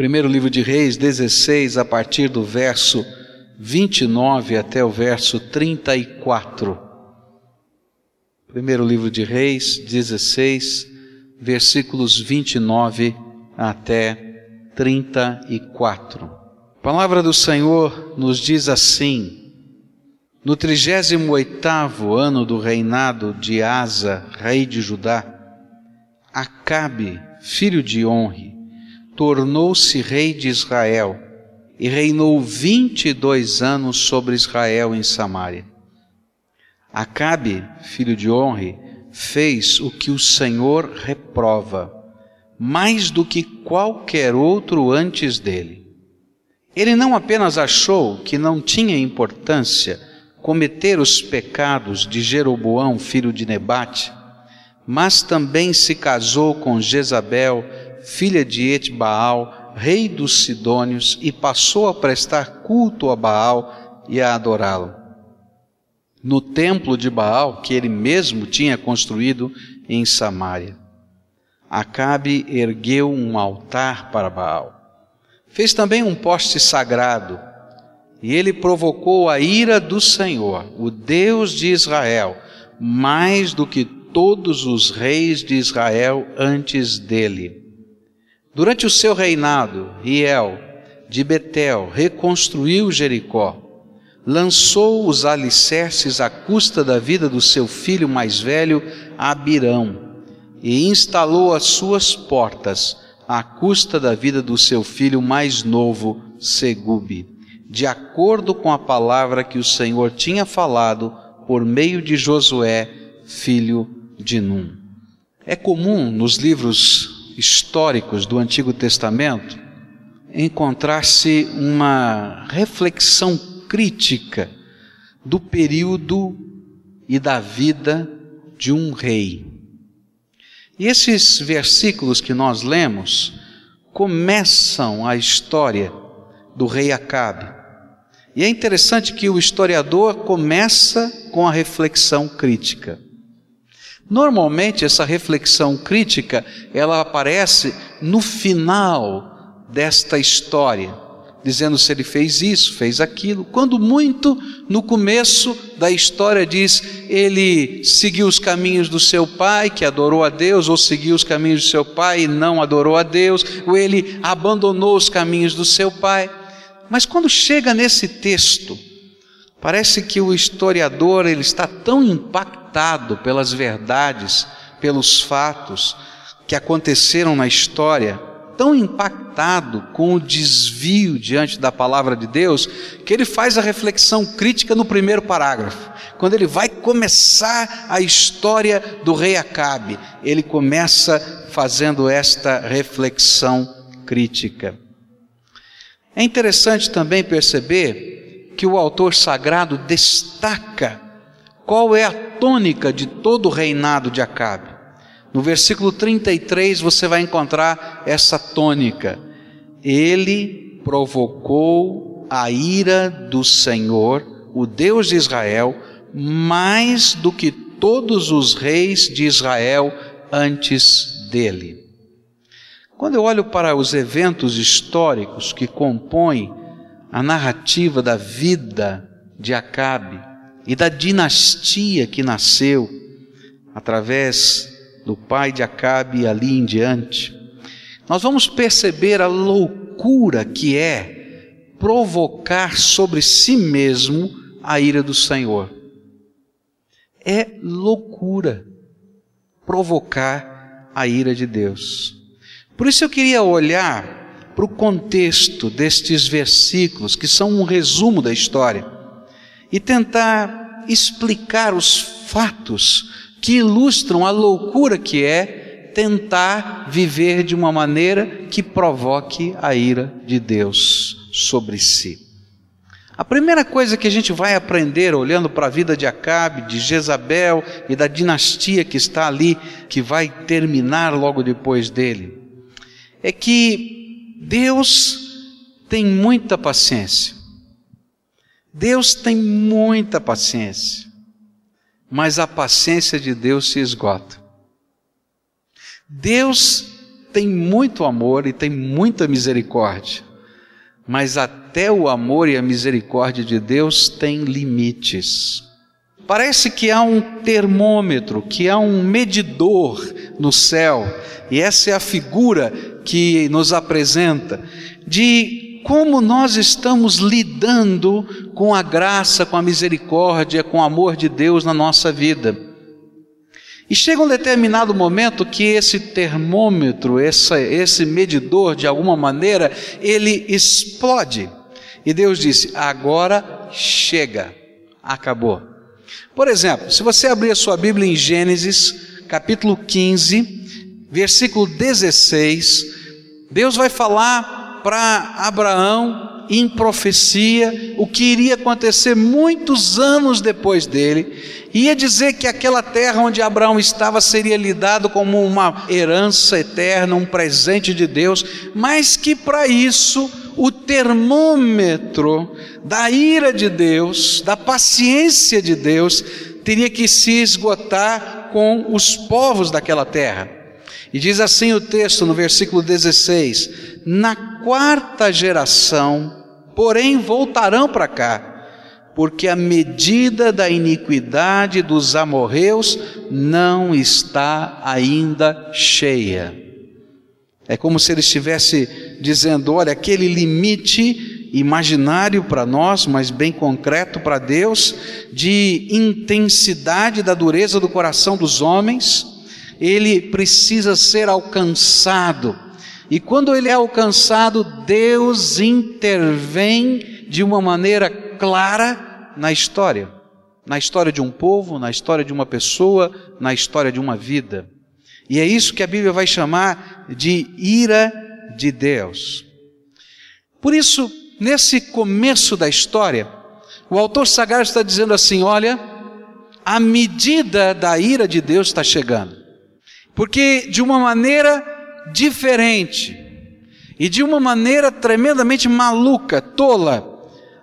Primeiro livro de Reis 16, a partir do verso 29 até o verso 34. Primeiro livro de Reis 16, versículos 29 até 34. A palavra do Senhor nos diz assim: No trigésimo oitavo ano do reinado de Asa, rei de Judá, Acabe, filho de Honre, tornou-se rei de Israel e reinou vinte e dois anos sobre Israel em Samaria. Acabe, filho de Honre, fez o que o Senhor reprova, mais do que qualquer outro antes dele. Ele não apenas achou que não tinha importância cometer os pecados de Jeroboão, filho de Nebate, mas também se casou com Jezabel, filha de Etbaal, rei dos Sidônios, e passou a prestar culto a Baal e a adorá-lo no templo de Baal que ele mesmo tinha construído em Samaria. Acabe ergueu um altar para Baal. Fez também um poste sagrado, e ele provocou a ira do Senhor, o Deus de Israel, mais do que todos os reis de Israel antes dele. Durante o seu reinado, Riel de Betel reconstruiu Jericó lançou os alicerces à custa da vida do seu filho mais velho, Abirão, e instalou as suas portas à custa da vida do seu filho mais novo, Segube, de acordo com a palavra que o Senhor tinha falado por meio de Josué, filho de Num. É comum nos livros históricos do Antigo Testamento encontrar-se uma reflexão crítica do período e da vida de um rei. E esses versículos que nós lemos começam a história do rei Acabe. E é interessante que o historiador começa com a reflexão crítica. Normalmente essa reflexão crítica, ela aparece no final desta história dizendo se ele fez isso, fez aquilo. Quando muito, no começo da história diz, ele seguiu os caminhos do seu pai, que adorou a Deus, ou seguiu os caminhos do seu pai e não adorou a Deus, ou ele abandonou os caminhos do seu pai. Mas quando chega nesse texto, parece que o historiador ele está tão impactado pelas verdades, pelos fatos que aconteceram na história, tão impactado com o desvio diante da palavra de Deus, que ele faz a reflexão crítica no primeiro parágrafo. Quando ele vai começar a história do rei Acabe, ele começa fazendo esta reflexão crítica. É interessante também perceber que o autor sagrado destaca qual é a tônica de todo o reinado de Acabe. No versículo 33 você vai encontrar essa tônica. Ele provocou a ira do Senhor, o Deus de Israel, mais do que todos os reis de Israel antes dele. Quando eu olho para os eventos históricos que compõem a narrativa da vida de Acabe e da dinastia que nasceu através do pai de Acabe ali em diante, nós vamos perceber a loucura que é provocar sobre si mesmo a ira do Senhor. É loucura provocar a ira de Deus. Por isso eu queria olhar para o contexto destes versículos, que são um resumo da história, e tentar explicar os fatos que ilustram a loucura que é tentar viver de uma maneira que provoque a ira de Deus sobre si. A primeira coisa que a gente vai aprender olhando para a vida de Acabe, de Jezabel e da dinastia que está ali, que vai terminar logo depois dele, é que Deus tem muita paciência. Deus tem muita paciência mas a paciência de Deus se esgota. Deus tem muito amor e tem muita misericórdia. Mas até o amor e a misericórdia de Deus têm limites. Parece que há um termômetro, que há um medidor no céu, e essa é a figura que nos apresenta de como nós estamos lidando com a graça, com a misericórdia, com o amor de Deus na nossa vida. E chega um determinado momento que esse termômetro, essa, esse medidor, de alguma maneira, ele explode. E Deus disse: agora chega, acabou. Por exemplo, se você abrir a sua Bíblia em Gênesis, capítulo 15, versículo 16, Deus vai falar para Abraão em profecia o que iria acontecer muitos anos depois dele. Ia dizer que aquela terra onde Abraão estava seria lhe dado como uma herança eterna, um presente de Deus, mas que para isso o termômetro da ira de Deus, da paciência de Deus, teria que se esgotar com os povos daquela terra. E diz assim o texto no versículo 16: Na quarta geração, porém voltarão para cá, porque a medida da iniquidade dos amorreus não está ainda cheia. É como se ele estivesse dizendo: olha, aquele limite imaginário para nós, mas bem concreto para Deus, de intensidade da dureza do coração dos homens, ele precisa ser alcançado e quando ele é alcançado, Deus intervém de uma maneira clara na história, na história de um povo, na história de uma pessoa, na história de uma vida. E é isso que a Bíblia vai chamar de ira de Deus. Por isso, nesse começo da história, o autor sagrado está dizendo assim: olha, a medida da ira de Deus está chegando. Porque de uma maneira diferente e de uma maneira tremendamente maluca, tola,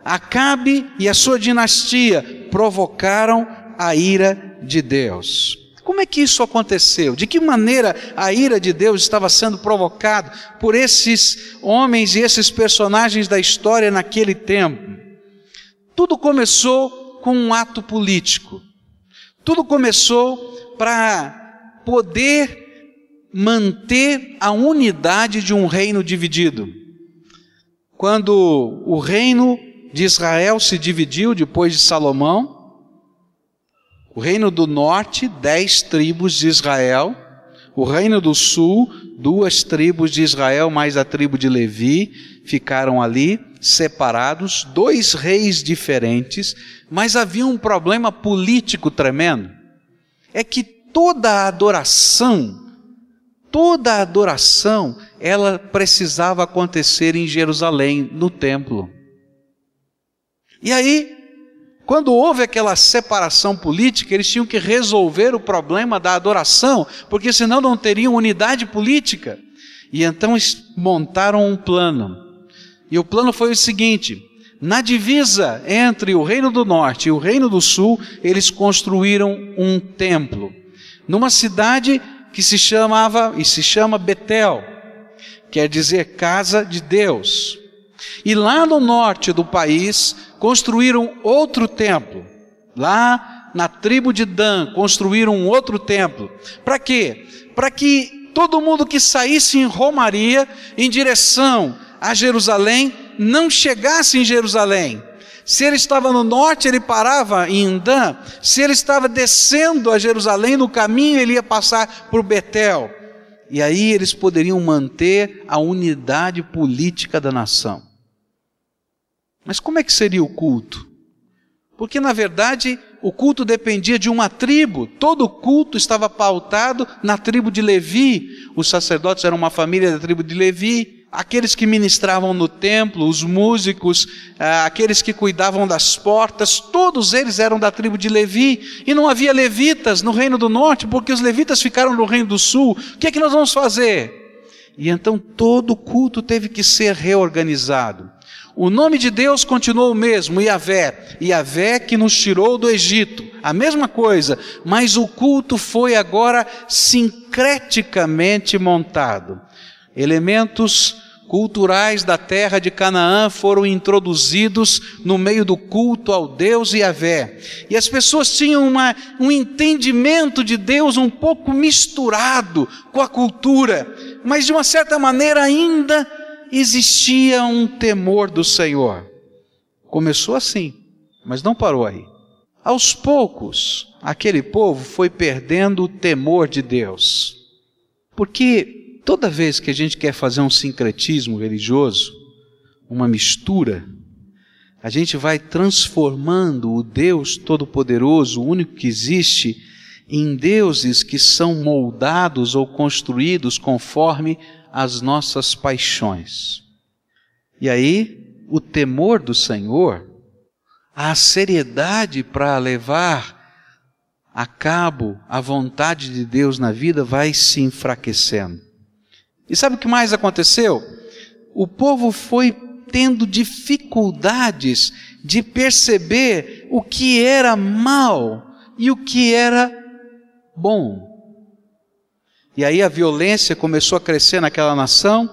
Acabe e a sua dinastia provocaram a ira de Deus. Como é que isso aconteceu? De que maneira a ira de Deus estava sendo provocada por esses homens e esses personagens da história naquele tempo? Tudo começou com um ato político. Tudo começou para poder manter a unidade de um reino dividido. Quando o reino de Israel se dividiu depois de Salomão, o reino do norte, dez tribos de Israel, o reino do sul, duas tribos de Israel mais a tribo de Levi, ficaram ali separados, dois reis diferentes, mas havia um problema político tremendo. É que toda a adoração toda a adoração, ela precisava acontecer em Jerusalém, no templo. E aí, quando houve aquela separação política, eles tinham que resolver o problema da adoração, porque senão não teriam unidade política. E então montaram um plano. E o plano foi o seguinte: na divisa entre o Reino do Norte e o Reino do Sul, eles construíram um templo. Numa cidade que se chamava e se chama Betel, quer dizer casa de Deus. E lá no norte do país construíram outro templo. Lá na tribo de Dan construíram um outro templo. Para quê? Para que todo mundo que saísse em romaria em direção a Jerusalém não chegasse em Jerusalém, se ele estava no norte, ele parava em Indã. Se ele estava descendo a Jerusalém, no caminho ele ia passar por Betel. E aí eles poderiam manter a unidade política da nação. Mas como é que seria o culto? Porque na verdade o culto dependia de uma tribo, todo o culto estava pautado na tribo de Levi. Os sacerdotes eram uma família da tribo de Levi, aqueles que ministravam no templo, os músicos, ah, aqueles que cuidavam das portas, todos eles eram da tribo de Levi, e não havia levitas no reino do norte, porque os levitas ficaram no reino do sul. O que é que nós vamos fazer? E então todo o culto teve que ser reorganizado. O nome de Deus continuou o mesmo, Yahvé, Yahvé que nos tirou do Egito, a mesma coisa, mas o culto foi agora sincreticamente montado. Elementos culturais da terra de Canaã foram introduzidos no meio do culto ao Deus e Vé. E as pessoas tinham uma, um entendimento de Deus um pouco misturado com a cultura, mas de uma certa maneira ainda existia um temor do Senhor. Começou assim, mas não parou aí. Aos poucos, aquele povo foi perdendo o temor de Deus. Porque Toda vez que a gente quer fazer um sincretismo religioso, uma mistura, a gente vai transformando o Deus Todo-Poderoso, o único que existe, em deuses que são moldados ou construídos conforme as nossas paixões. E aí, o temor do Senhor, a seriedade para levar a cabo a vontade de Deus na vida vai se enfraquecendo. E sabe o que mais aconteceu? O povo foi tendo dificuldades de perceber o que era mal e o que era bom. E aí a violência começou a crescer naquela nação,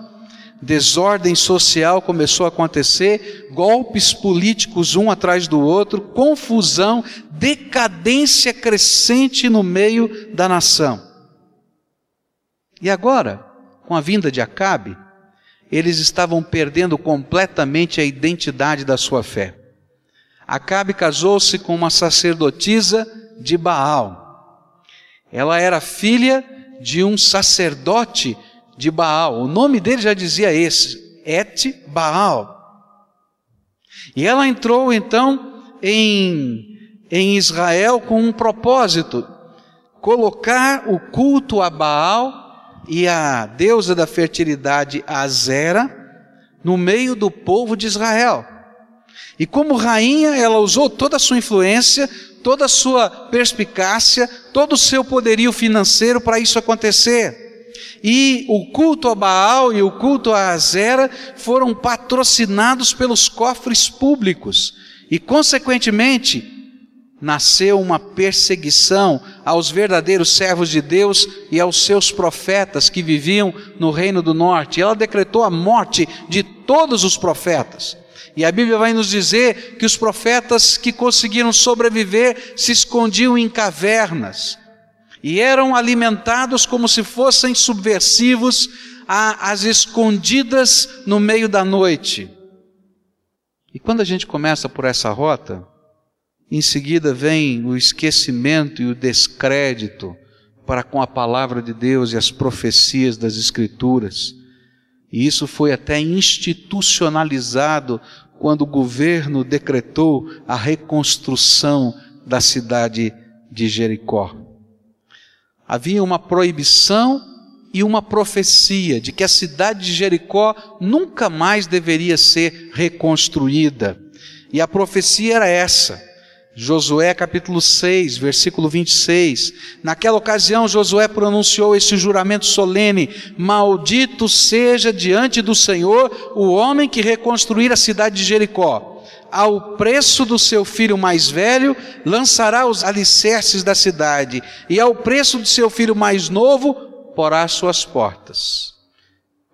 desordem social começou a acontecer, golpes políticos um atrás do outro, confusão, decadência crescente no meio da nação. E agora? Com a vinda de Acabe, eles estavam perdendo completamente a identidade da sua fé. Acabe casou-se com uma sacerdotisa de Baal. Ela era filha de um sacerdote de Baal. O nome dele já dizia esse, Et Baal. E ela entrou então em, em Israel com um propósito: colocar o culto a Baal e a deusa da fertilidade Azera no meio do povo de Israel. E como rainha, ela usou toda a sua influência, toda a sua perspicácia, todo o seu poderio financeiro para isso acontecer. E o culto a Baal e o culto a Azera foram patrocinados pelos cofres públicos. E, consequentemente, nasceu uma perseguição aos verdadeiros servos de Deus e aos seus profetas que viviam no reino do norte. Ela decretou a morte de todos os profetas. E a Bíblia vai nos dizer que os profetas que conseguiram sobreviver se escondiam em cavernas e eram alimentados como se fossem subversivos às escondidas no meio da noite. E quando a gente começa por essa rota, em seguida vem o esquecimento e o descrédito para com a palavra de Deus e as profecias das Escrituras. E isso foi até institucionalizado quando o governo decretou a reconstrução da cidade de Jericó. Havia uma proibição e uma profecia de que a cidade de Jericó nunca mais deveria ser reconstruída. E a profecia era essa: Josué capítulo 6, versículo 26. Naquela ocasião, Josué pronunciou este juramento solene: Maldito seja diante do Senhor o homem que reconstruir a cidade de Jericó. Ao preço do seu filho mais velho, lançará os alicerces da cidade, e ao preço do seu filho mais novo, porá suas portas.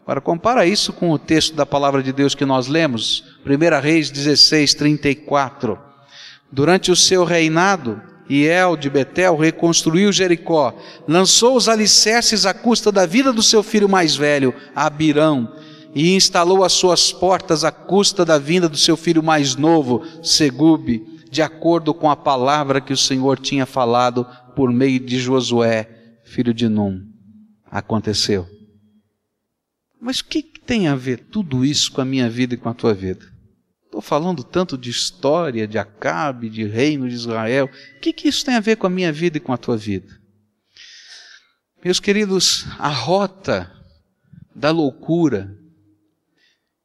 Agora, compara isso com o texto da palavra de Deus que nós lemos, 1 Reis 16, 34. Durante o seu reinado, Iel de Betel reconstruiu Jericó, lançou os alicerces à custa da vida do seu filho mais velho, Abirão, e instalou as suas portas à custa da vinda do seu filho mais novo, Segube, de acordo com a palavra que o Senhor tinha falado por meio de Josué, filho de Num. Aconteceu. Mas o que tem a ver tudo isso com a minha vida e com a tua vida? Estou falando tanto de história, de Acabe, de reino de Israel. O que, que isso tem a ver com a minha vida e com a tua vida? Meus queridos, a rota da loucura,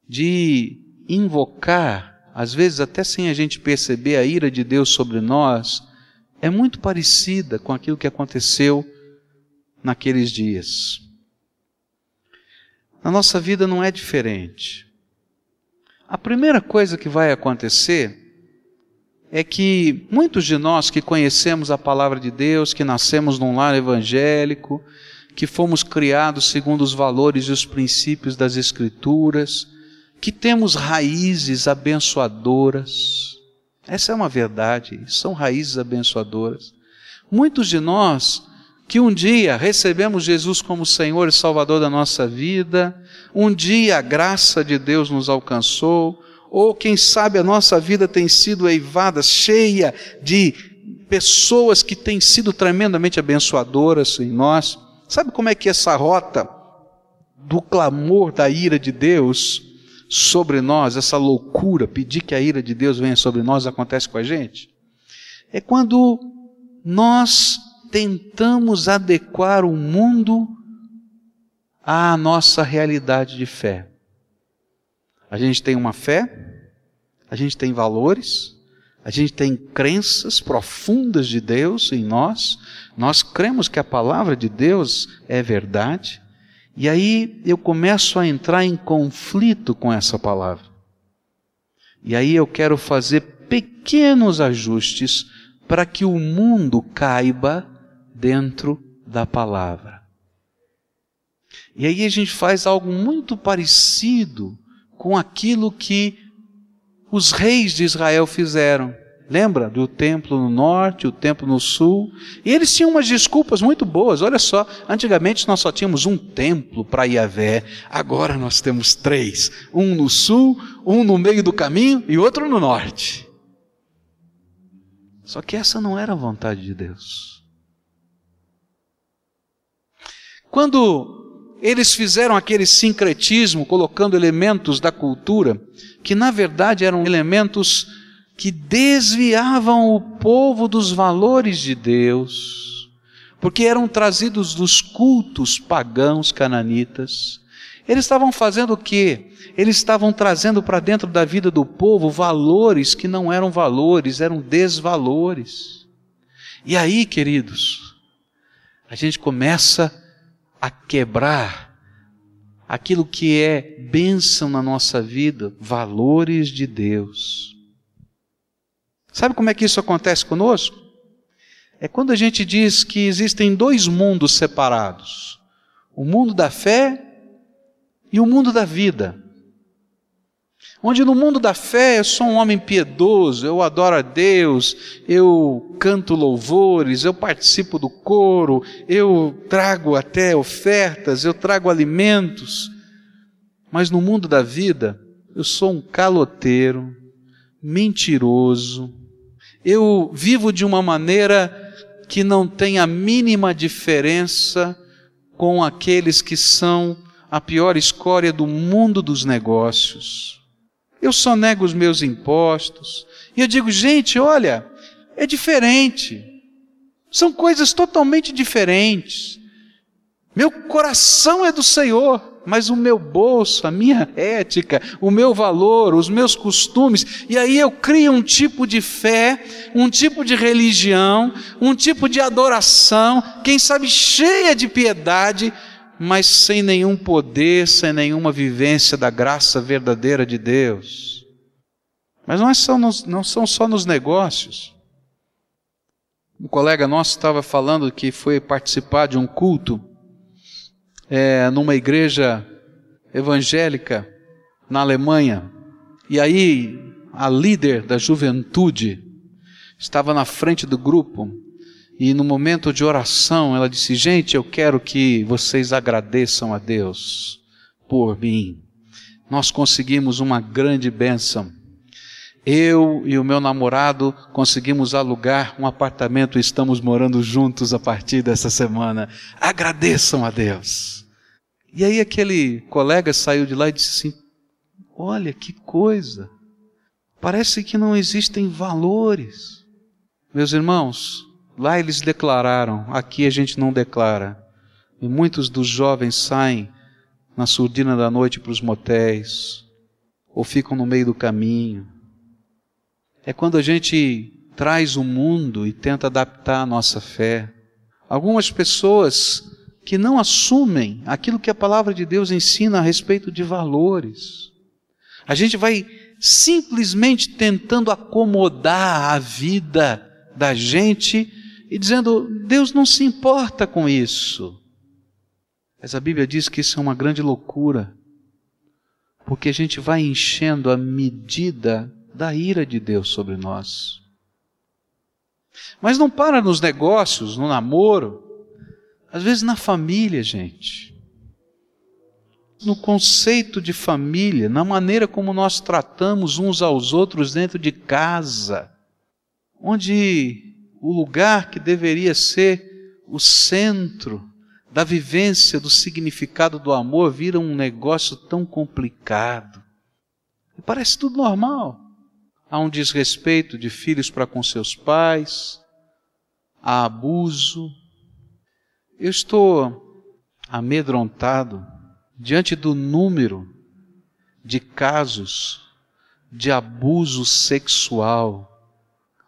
de invocar, às vezes até sem a gente perceber a ira de Deus sobre nós, é muito parecida com aquilo que aconteceu naqueles dias. Na nossa vida não é diferente. A primeira coisa que vai acontecer é que muitos de nós que conhecemos a palavra de Deus, que nascemos num lar evangélico, que fomos criados segundo os valores e os princípios das Escrituras, que temos raízes abençoadoras. Essa é uma verdade, são raízes abençoadoras. Muitos de nós que um dia recebemos Jesus como Senhor e Salvador da nossa vida, um dia a graça de Deus nos alcançou, ou quem sabe a nossa vida tem sido eivada, cheia de pessoas que têm sido tremendamente abençoadoras em nós. Sabe como é que essa rota do clamor da ira de Deus sobre nós, essa loucura, pedir que a ira de Deus venha sobre nós, acontece com a gente? É quando nós tentamos adequar o mundo à nossa realidade de fé. A gente tem uma fé, a gente tem valores, a gente tem crenças profundas de Deus em nós, nós cremos que a palavra de Deus é verdade, e aí eu começo a entrar em conflito com essa palavra. E aí eu quero fazer pequenos ajustes para que o mundo caiba dentro da palavra. E aí a gente faz algo muito parecido com aquilo que os reis de Israel fizeram. Lembra do templo no norte, o templo no sul? E eles tinham umas desculpas muito boas. Olha só, antigamente nós só tínhamos um templo para Yahvé, agora nós temos três: um no sul, um no meio do caminho e outro no norte. Só que essa não era a vontade de Deus. Quando eles fizeram aquele sincretismo, colocando elementos da cultura, que na verdade eram elementos que desviavam o povo dos valores de Deus, porque eram trazidos dos cultos pagãos cananitas. Eles estavam fazendo o quê? Eles estavam trazendo para dentro da vida do povo valores que não eram valores, eram desvalores. E aí, queridos, a gente começa a quebrar aquilo que é bênção na nossa vida, valores de Deus. Sabe como é que isso acontece conosco? É quando a gente diz que existem dois mundos separados: o mundo da fé e o mundo da vida. Onde no mundo da fé eu sou um homem piedoso, eu adoro a Deus, eu canto louvores, eu participo do coro, eu trago até ofertas, eu trago alimentos. Mas no mundo da vida, eu sou um caloteiro, mentiroso, eu vivo de uma maneira que não tem a mínima diferença com aqueles que são a pior escória do mundo dos negócios eu só nego os meus impostos. E eu digo, gente, olha, é diferente. São coisas totalmente diferentes. Meu coração é do Senhor, mas o meu bolso, a minha ética, o meu valor, os meus costumes, e aí eu crio um tipo de fé, um tipo de religião, um tipo de adoração, quem sabe cheia de piedade, mas sem nenhum poder, sem nenhuma vivência da graça verdadeira de Deus. Mas não, é só nos, não são só nos negócios. Um colega nosso estava falando que foi participar de um culto é, numa igreja evangélica na Alemanha. E aí a líder da juventude estava na frente do grupo e no momento de oração, ela disse: Gente, eu quero que vocês agradeçam a Deus por mim. Nós conseguimos uma grande bênção. Eu e o meu namorado conseguimos alugar um apartamento e estamos morando juntos a partir dessa semana. Agradeçam a Deus. E aí aquele colega saiu de lá e disse assim: Olha que coisa. Parece que não existem valores. Meus irmãos, Lá eles declararam, aqui a gente não declara. E muitos dos jovens saem na surdina da noite para os motéis, ou ficam no meio do caminho. É quando a gente traz o mundo e tenta adaptar a nossa fé. Algumas pessoas que não assumem aquilo que a palavra de Deus ensina a respeito de valores. A gente vai simplesmente tentando acomodar a vida da gente e dizendo: Deus não se importa com isso. Mas a Bíblia diz que isso é uma grande loucura, porque a gente vai enchendo a medida da ira de Deus sobre nós. Mas não para nos negócios, no namoro, às vezes na família, gente. No conceito de família, na maneira como nós tratamos uns aos outros dentro de casa, onde o lugar que deveria ser o centro da vivência do significado do amor vira um negócio tão complicado. E parece tudo normal. Há um desrespeito de filhos para com seus pais, há abuso. Eu estou amedrontado diante do número de casos de abuso sexual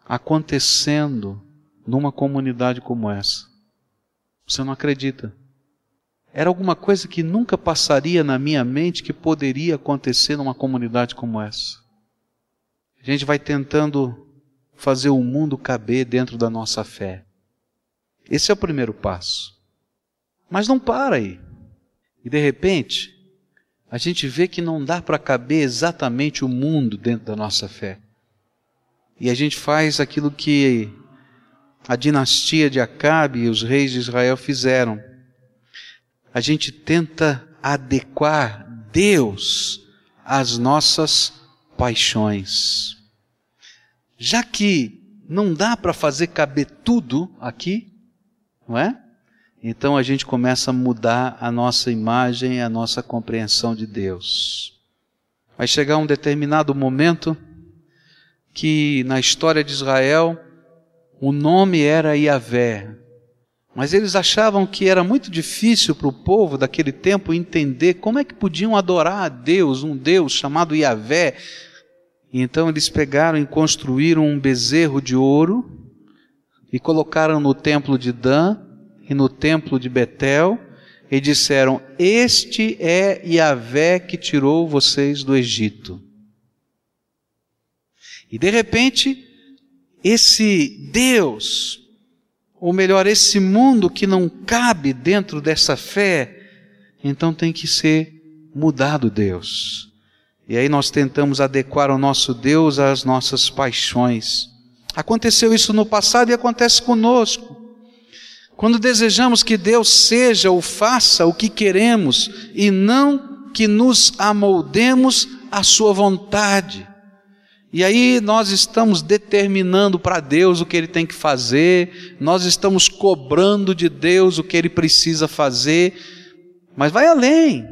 acontecendo numa comunidade como essa. Você não acredita. Era alguma coisa que nunca passaria na minha mente que poderia acontecer numa comunidade como essa. A gente vai tentando fazer o mundo caber dentro da nossa fé. Esse é o primeiro passo. Mas não para aí. E de repente, a gente vê que não dá para caber exatamente o mundo dentro da nossa fé. E a gente faz aquilo que a dinastia de Acabe e os reis de Israel fizeram. A gente tenta adequar Deus às nossas paixões. Já que não dá para fazer caber tudo aqui, não é? Então a gente começa a mudar a nossa imagem, a nossa compreensão de Deus. Vai chegar um determinado momento que na história de Israel o nome era Yahvé. Mas eles achavam que era muito difícil para o povo daquele tempo entender como é que podiam adorar a Deus, um Deus chamado Yahvé. E então eles pegaram e construíram um bezerro de ouro e colocaram no templo de Dan e no templo de Betel e disseram: Este é Yahvé que tirou vocês do Egito. E de repente, esse Deus, ou melhor, esse mundo que não cabe dentro dessa fé, então tem que ser mudado Deus. E aí nós tentamos adequar o nosso Deus às nossas paixões. Aconteceu isso no passado e acontece conosco. Quando desejamos que Deus seja ou faça o que queremos e não que nos amoldemos à sua vontade. E aí nós estamos determinando para Deus o que ele tem que fazer, nós estamos cobrando de Deus o que ele precisa fazer, mas vai além.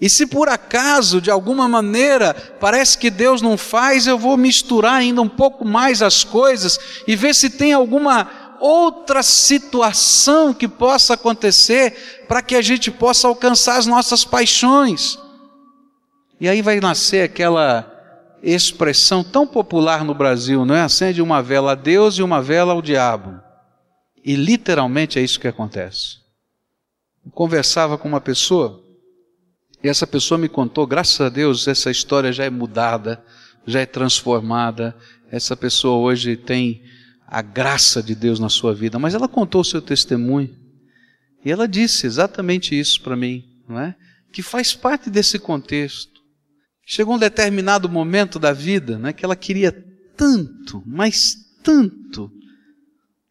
E se por acaso, de alguma maneira, parece que Deus não faz, eu vou misturar ainda um pouco mais as coisas e ver se tem alguma outra situação que possa acontecer para que a gente possa alcançar as nossas paixões. E aí vai nascer aquela expressão tão popular no Brasil, não é? Acende uma vela a Deus e uma vela ao diabo. E literalmente é isso que acontece. Eu conversava com uma pessoa e essa pessoa me contou, graças a Deus, essa história já é mudada, já é transformada. Essa pessoa hoje tem a graça de Deus na sua vida, mas ela contou o seu testemunho. E ela disse exatamente isso para mim, não é? Que faz parte desse contexto. Chegou um determinado momento da vida né, que ela queria tanto, mas tanto,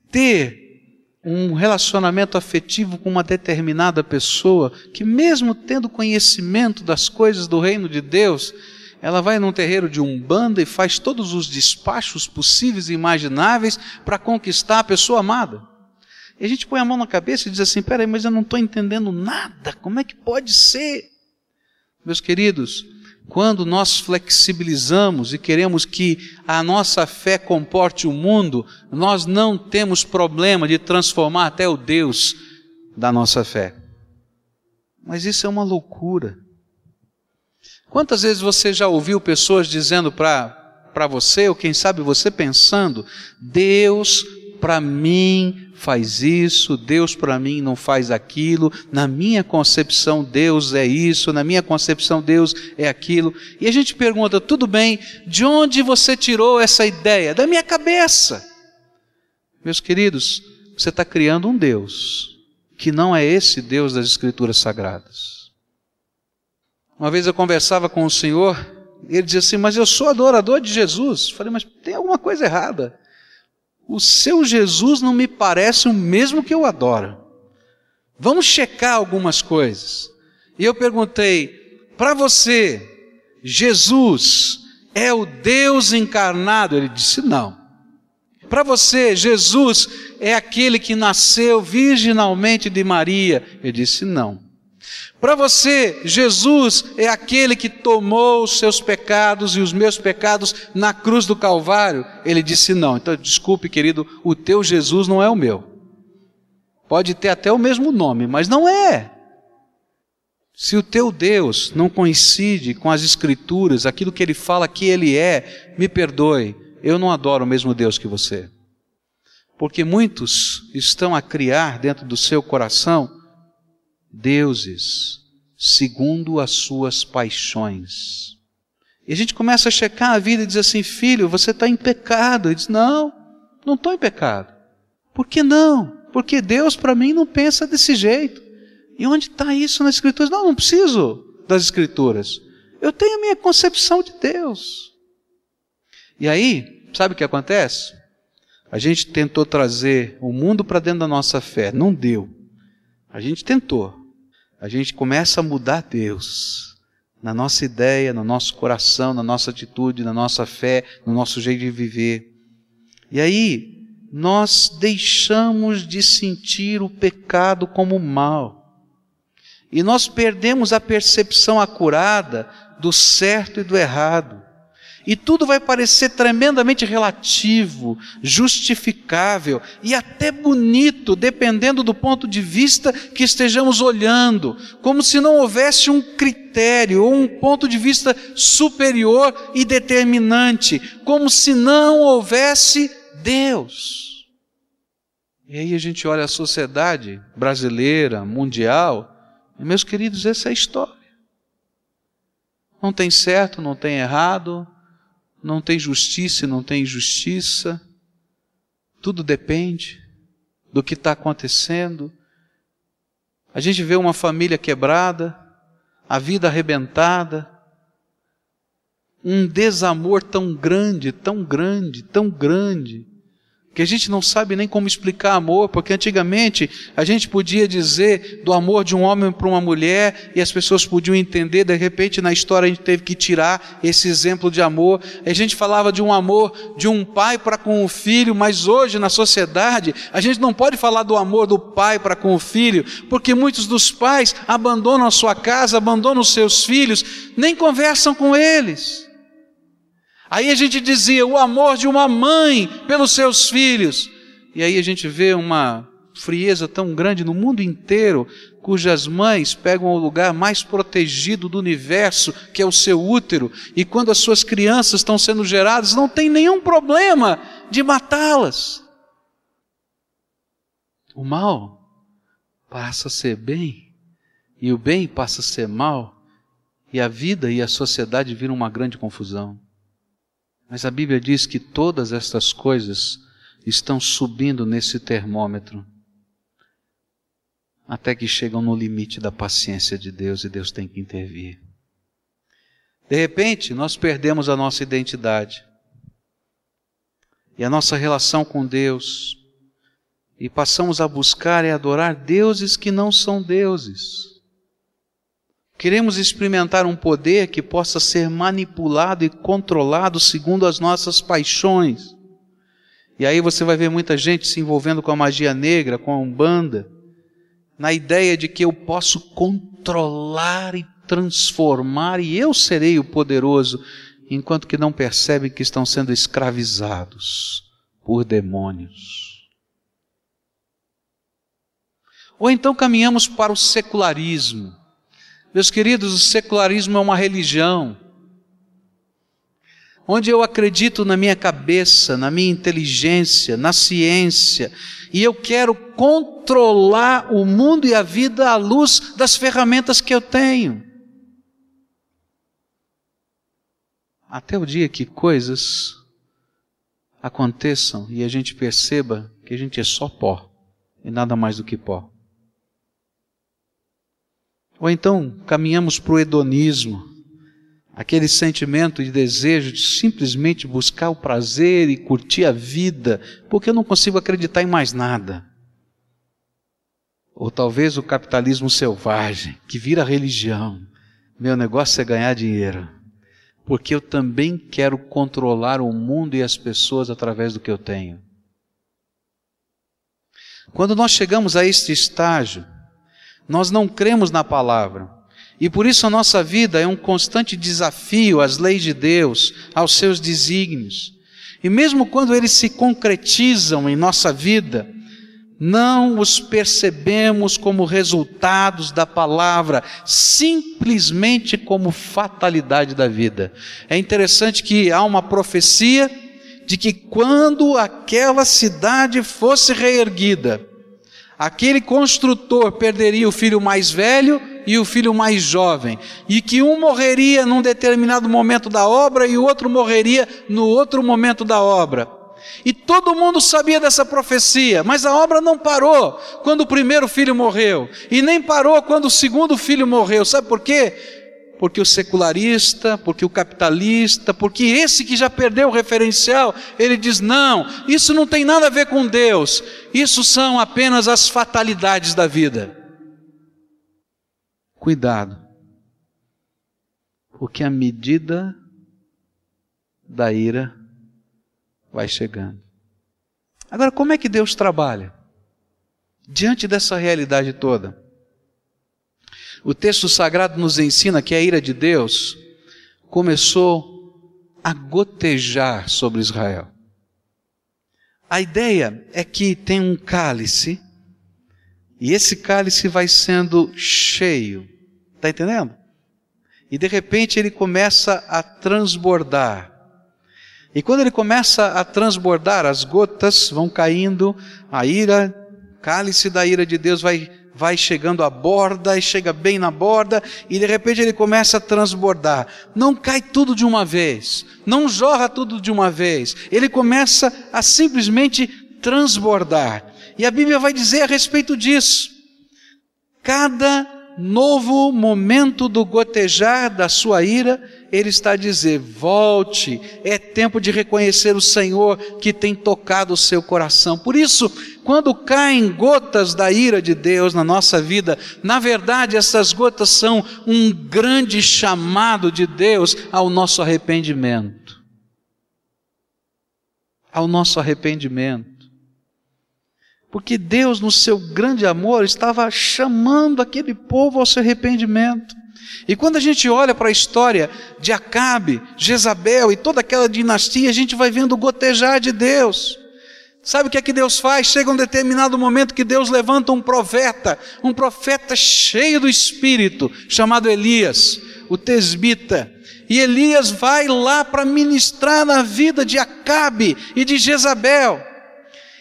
ter um relacionamento afetivo com uma determinada pessoa, que mesmo tendo conhecimento das coisas do reino de Deus, ela vai num terreiro de umbanda e faz todos os despachos possíveis e imagináveis para conquistar a pessoa amada. E a gente põe a mão na cabeça e diz assim: peraí, mas eu não estou entendendo nada, como é que pode ser? Meus queridos, quando nós flexibilizamos e queremos que a nossa fé comporte o mundo, nós não temos problema de transformar até o Deus da nossa fé. Mas isso é uma loucura. Quantas vezes você já ouviu pessoas dizendo para você, ou quem sabe você pensando, Deus para mim faz isso, Deus para mim não faz aquilo, na minha concepção Deus é isso, na minha concepção Deus é aquilo. E a gente pergunta, tudo bem, de onde você tirou essa ideia? Da minha cabeça. Meus queridos, você está criando um Deus que não é esse Deus das Escrituras Sagradas. Uma vez eu conversava com o Senhor, ele dizia assim: Mas eu sou adorador de Jesus. Eu falei, mas tem alguma coisa errada. O seu Jesus não me parece o mesmo que eu adoro. Vamos checar algumas coisas. E eu perguntei: para você, Jesus é o Deus encarnado? Ele disse: não. Para você, Jesus é aquele que nasceu virginalmente de Maria? Ele disse: não. Para você, Jesus é aquele que tomou os seus pecados e os meus pecados na cruz do Calvário? Ele disse: não. Então, desculpe, querido, o teu Jesus não é o meu. Pode ter até o mesmo nome, mas não é. Se o teu Deus não coincide com as Escrituras, aquilo que ele fala que ele é, me perdoe, eu não adoro o mesmo Deus que você. Porque muitos estão a criar dentro do seu coração deuses segundo as suas paixões. E a gente começa a checar a vida e diz assim: filho, você está em pecado. Ele diz: não, não estou em pecado. Por que não? Porque Deus para mim não pensa desse jeito. E onde está isso nas Escrituras? Não, não preciso das Escrituras. Eu tenho a minha concepção de Deus. E aí, sabe o que acontece? A gente tentou trazer o mundo para dentro da nossa fé, não deu. A gente tentou. A gente começa a mudar Deus na nossa ideia, no nosso coração, na nossa atitude, na nossa fé, no nosso jeito de viver. E aí, nós deixamos de sentir o pecado como mal. E nós perdemos a percepção acurada do certo e do errado. E tudo vai parecer tremendamente relativo, justificável e até bonito, dependendo do ponto de vista que estejamos olhando, como se não houvesse um critério ou um ponto de vista superior e determinante, como se não houvesse Deus. E aí a gente olha a sociedade brasileira, mundial, e meus queridos, essa é a história. Não tem certo, não tem errado, não tem justiça e não tem injustiça. Tudo depende do que está acontecendo. A gente vê uma família quebrada, a vida arrebentada, um desamor tão grande, tão grande, tão grande, que a gente não sabe nem como explicar amor, porque antigamente a gente podia dizer do amor de um homem para uma mulher e as pessoas podiam entender, de repente na história a gente teve que tirar esse exemplo de amor. A gente falava de um amor de um pai para com o filho, mas hoje na sociedade a gente não pode falar do amor do pai para com o filho, porque muitos dos pais abandonam a sua casa, abandonam os seus filhos, nem conversam com eles. Aí a gente dizia o amor de uma mãe pelos seus filhos. E aí a gente vê uma frieza tão grande no mundo inteiro, cujas mães pegam o lugar mais protegido do universo, que é o seu útero, e quando as suas crianças estão sendo geradas, não tem nenhum problema de matá-las. O mal passa a ser bem, e o bem passa a ser mal, e a vida e a sociedade viram uma grande confusão. Mas a Bíblia diz que todas estas coisas estão subindo nesse termômetro até que chegam no limite da paciência de Deus e Deus tem que intervir. De repente, nós perdemos a nossa identidade e a nossa relação com Deus e passamos a buscar e adorar deuses que não são deuses. Queremos experimentar um poder que possa ser manipulado e controlado segundo as nossas paixões. E aí você vai ver muita gente se envolvendo com a magia negra, com a umbanda, na ideia de que eu posso controlar e transformar e eu serei o poderoso, enquanto que não percebem que estão sendo escravizados por demônios. Ou então caminhamos para o secularismo meus queridos, o secularismo é uma religião onde eu acredito na minha cabeça, na minha inteligência, na ciência, e eu quero controlar o mundo e a vida à luz das ferramentas que eu tenho. Até o dia que coisas aconteçam e a gente perceba que a gente é só pó e nada mais do que pó. Ou então caminhamos para o hedonismo, aquele sentimento de desejo de simplesmente buscar o prazer e curtir a vida, porque eu não consigo acreditar em mais nada. Ou talvez o capitalismo selvagem, que vira religião. Meu negócio é ganhar dinheiro, porque eu também quero controlar o mundo e as pessoas através do que eu tenho. Quando nós chegamos a este estágio, nós não cremos na palavra. E por isso a nossa vida é um constante desafio às leis de Deus, aos seus desígnios. E mesmo quando eles se concretizam em nossa vida, não os percebemos como resultados da palavra, simplesmente como fatalidade da vida. É interessante que há uma profecia de que quando aquela cidade fosse reerguida, aquele construtor perderia o filho mais velho e o filho mais jovem, e que um morreria num determinado momento da obra e o outro morreria no outro momento da obra. E todo mundo sabia dessa profecia, mas a obra não parou quando o primeiro filho morreu, e nem parou quando o segundo filho morreu. Sabe por quê? Porque o secularista, porque o capitalista, porque esse que já perdeu o referencial, ele diz: não, isso não tem nada a ver com Deus, isso são apenas as fatalidades da vida. Cuidado, porque a medida da ira vai chegando. Agora, como é que Deus trabalha? Diante dessa realidade toda. O texto sagrado nos ensina que a ira de Deus começou a gotejar sobre Israel. A ideia é que tem um cálice e esse cálice vai sendo cheio. Está entendendo? E de repente ele começa a transbordar. E quando ele começa a transbordar, as gotas vão caindo, a ira, cálice da ira de Deus vai vai chegando à borda e chega bem na borda e de repente ele começa a transbordar. Não cai tudo de uma vez, não jorra tudo de uma vez. Ele começa a simplesmente transbordar. E a Bíblia vai dizer a respeito disso. Cada novo momento do gotejar da sua ira ele está a dizer: volte, é tempo de reconhecer o Senhor que tem tocado o seu coração. Por isso, quando caem gotas da ira de Deus na nossa vida, na verdade, essas gotas são um grande chamado de Deus ao nosso arrependimento. Ao nosso arrependimento. Porque Deus, no seu grande amor, estava chamando aquele povo ao seu arrependimento. E quando a gente olha para a história de Acabe, Jezabel e toda aquela dinastia, a gente vai vendo o gotejar de Deus. Sabe o que é que Deus faz? Chega um determinado momento que Deus levanta um profeta, um profeta cheio do Espírito, chamado Elias, o tesbita. E Elias vai lá para ministrar na vida de Acabe e de Jezabel.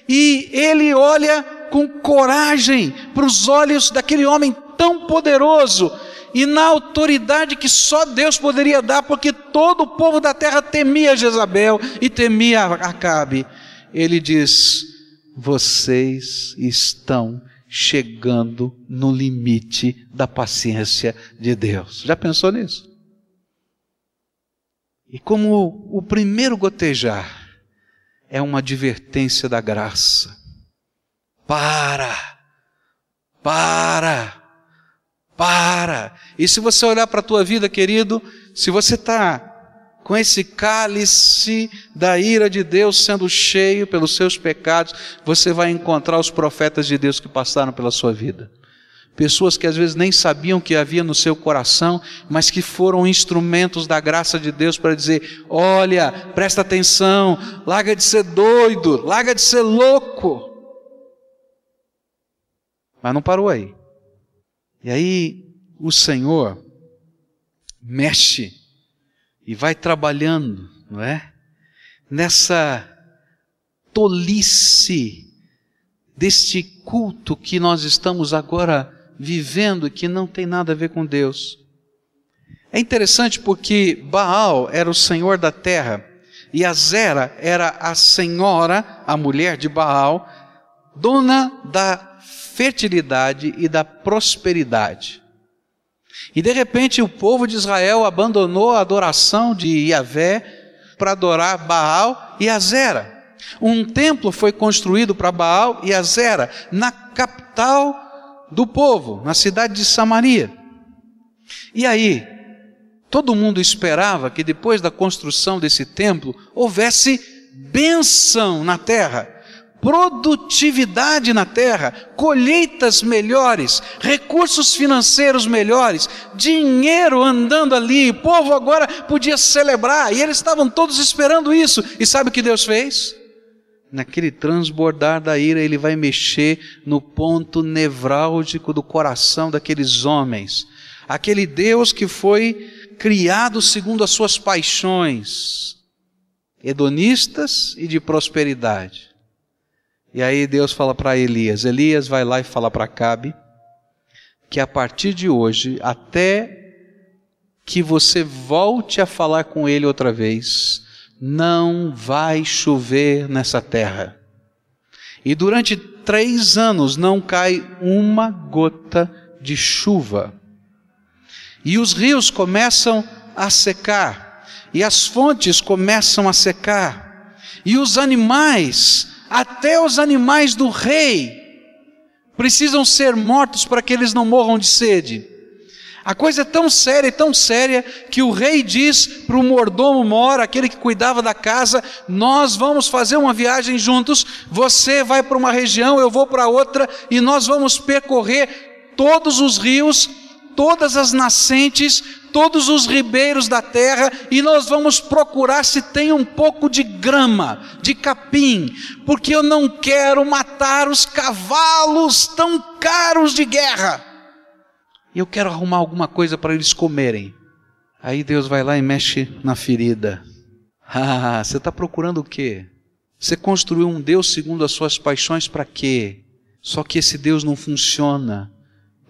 E ele olha com coragem para os olhos daquele homem tão poderoso e na autoridade que só Deus poderia dar, porque todo o povo da terra temia Jezabel e temia Acabe. Ele diz: Vocês estão chegando no limite da paciência de Deus. Já pensou nisso? E como o primeiro gotejar é uma advertência da graça. Para! Para! Para. E se você olhar para a tua vida, querido, se você está com esse cálice da ira de Deus sendo cheio pelos seus pecados, você vai encontrar os profetas de Deus que passaram pela sua vida. Pessoas que às vezes nem sabiam que havia no seu coração, mas que foram instrumentos da graça de Deus para dizer: olha, presta atenção, larga de ser doido, larga de ser louco. Mas não parou aí. E aí o Senhor mexe e vai trabalhando, não é? Nessa tolice deste culto que nós estamos agora vivendo que não tem nada a ver com Deus. É interessante porque Baal era o senhor da terra e Azera era a senhora, a mulher de Baal, dona da fertilidade e da prosperidade. E de repente o povo de Israel abandonou a adoração de Yahvé para adorar Baal e Azera. Um templo foi construído para Baal e Azera na capital do povo, na cidade de Samaria. E aí, todo mundo esperava que depois da construção desse templo houvesse bênção na terra produtividade na terra, colheitas melhores, recursos financeiros melhores, dinheiro andando ali, o povo agora podia celebrar, e eles estavam todos esperando isso. E sabe o que Deus fez? Naquele transbordar da ira, ele vai mexer no ponto nevrálgico do coração daqueles homens. Aquele Deus que foi criado segundo as suas paixões, hedonistas e de prosperidade e aí Deus fala para Elias: Elias vai lá e fala para Cabe que a partir de hoje, até que você volte a falar com ele outra vez, não vai chover nessa terra. E durante três anos não cai uma gota de chuva. E os rios começam a secar, e as fontes começam a secar, e os animais até os animais do rei precisam ser mortos para que eles não morram de sede. A coisa é tão séria e tão séria que o rei diz para o mordomo mor, aquele que cuidava da casa: Nós vamos fazer uma viagem juntos. Você vai para uma região, eu vou para outra, e nós vamos percorrer todos os rios, todas as nascentes, todos os ribeiros da terra e nós vamos procurar se tem um pouco de grama, de capim, porque eu não quero matar os cavalos tão caros de guerra. E eu quero arrumar alguma coisa para eles comerem. Aí Deus vai lá e mexe na ferida. Ah, você está procurando o quê? Você construiu um Deus segundo as suas paixões para quê? Só que esse Deus não funciona,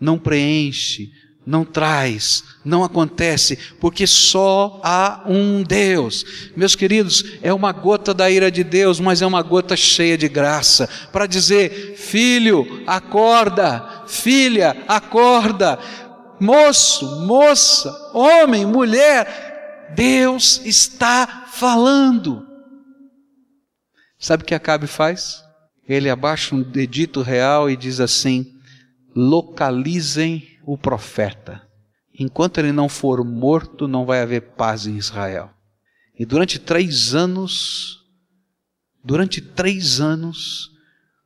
não preenche, não traz, não acontece, porque só há um Deus. Meus queridos, é uma gota da ira de Deus, mas é uma gota cheia de graça, para dizer: filho, acorda, filha, acorda, moço, moça, homem, mulher, Deus está falando. Sabe o que Acabe faz? Ele abaixa um dedito real e diz assim: localizem o profeta. Enquanto ele não for morto, não vai haver paz em Israel. E durante três anos, durante três anos,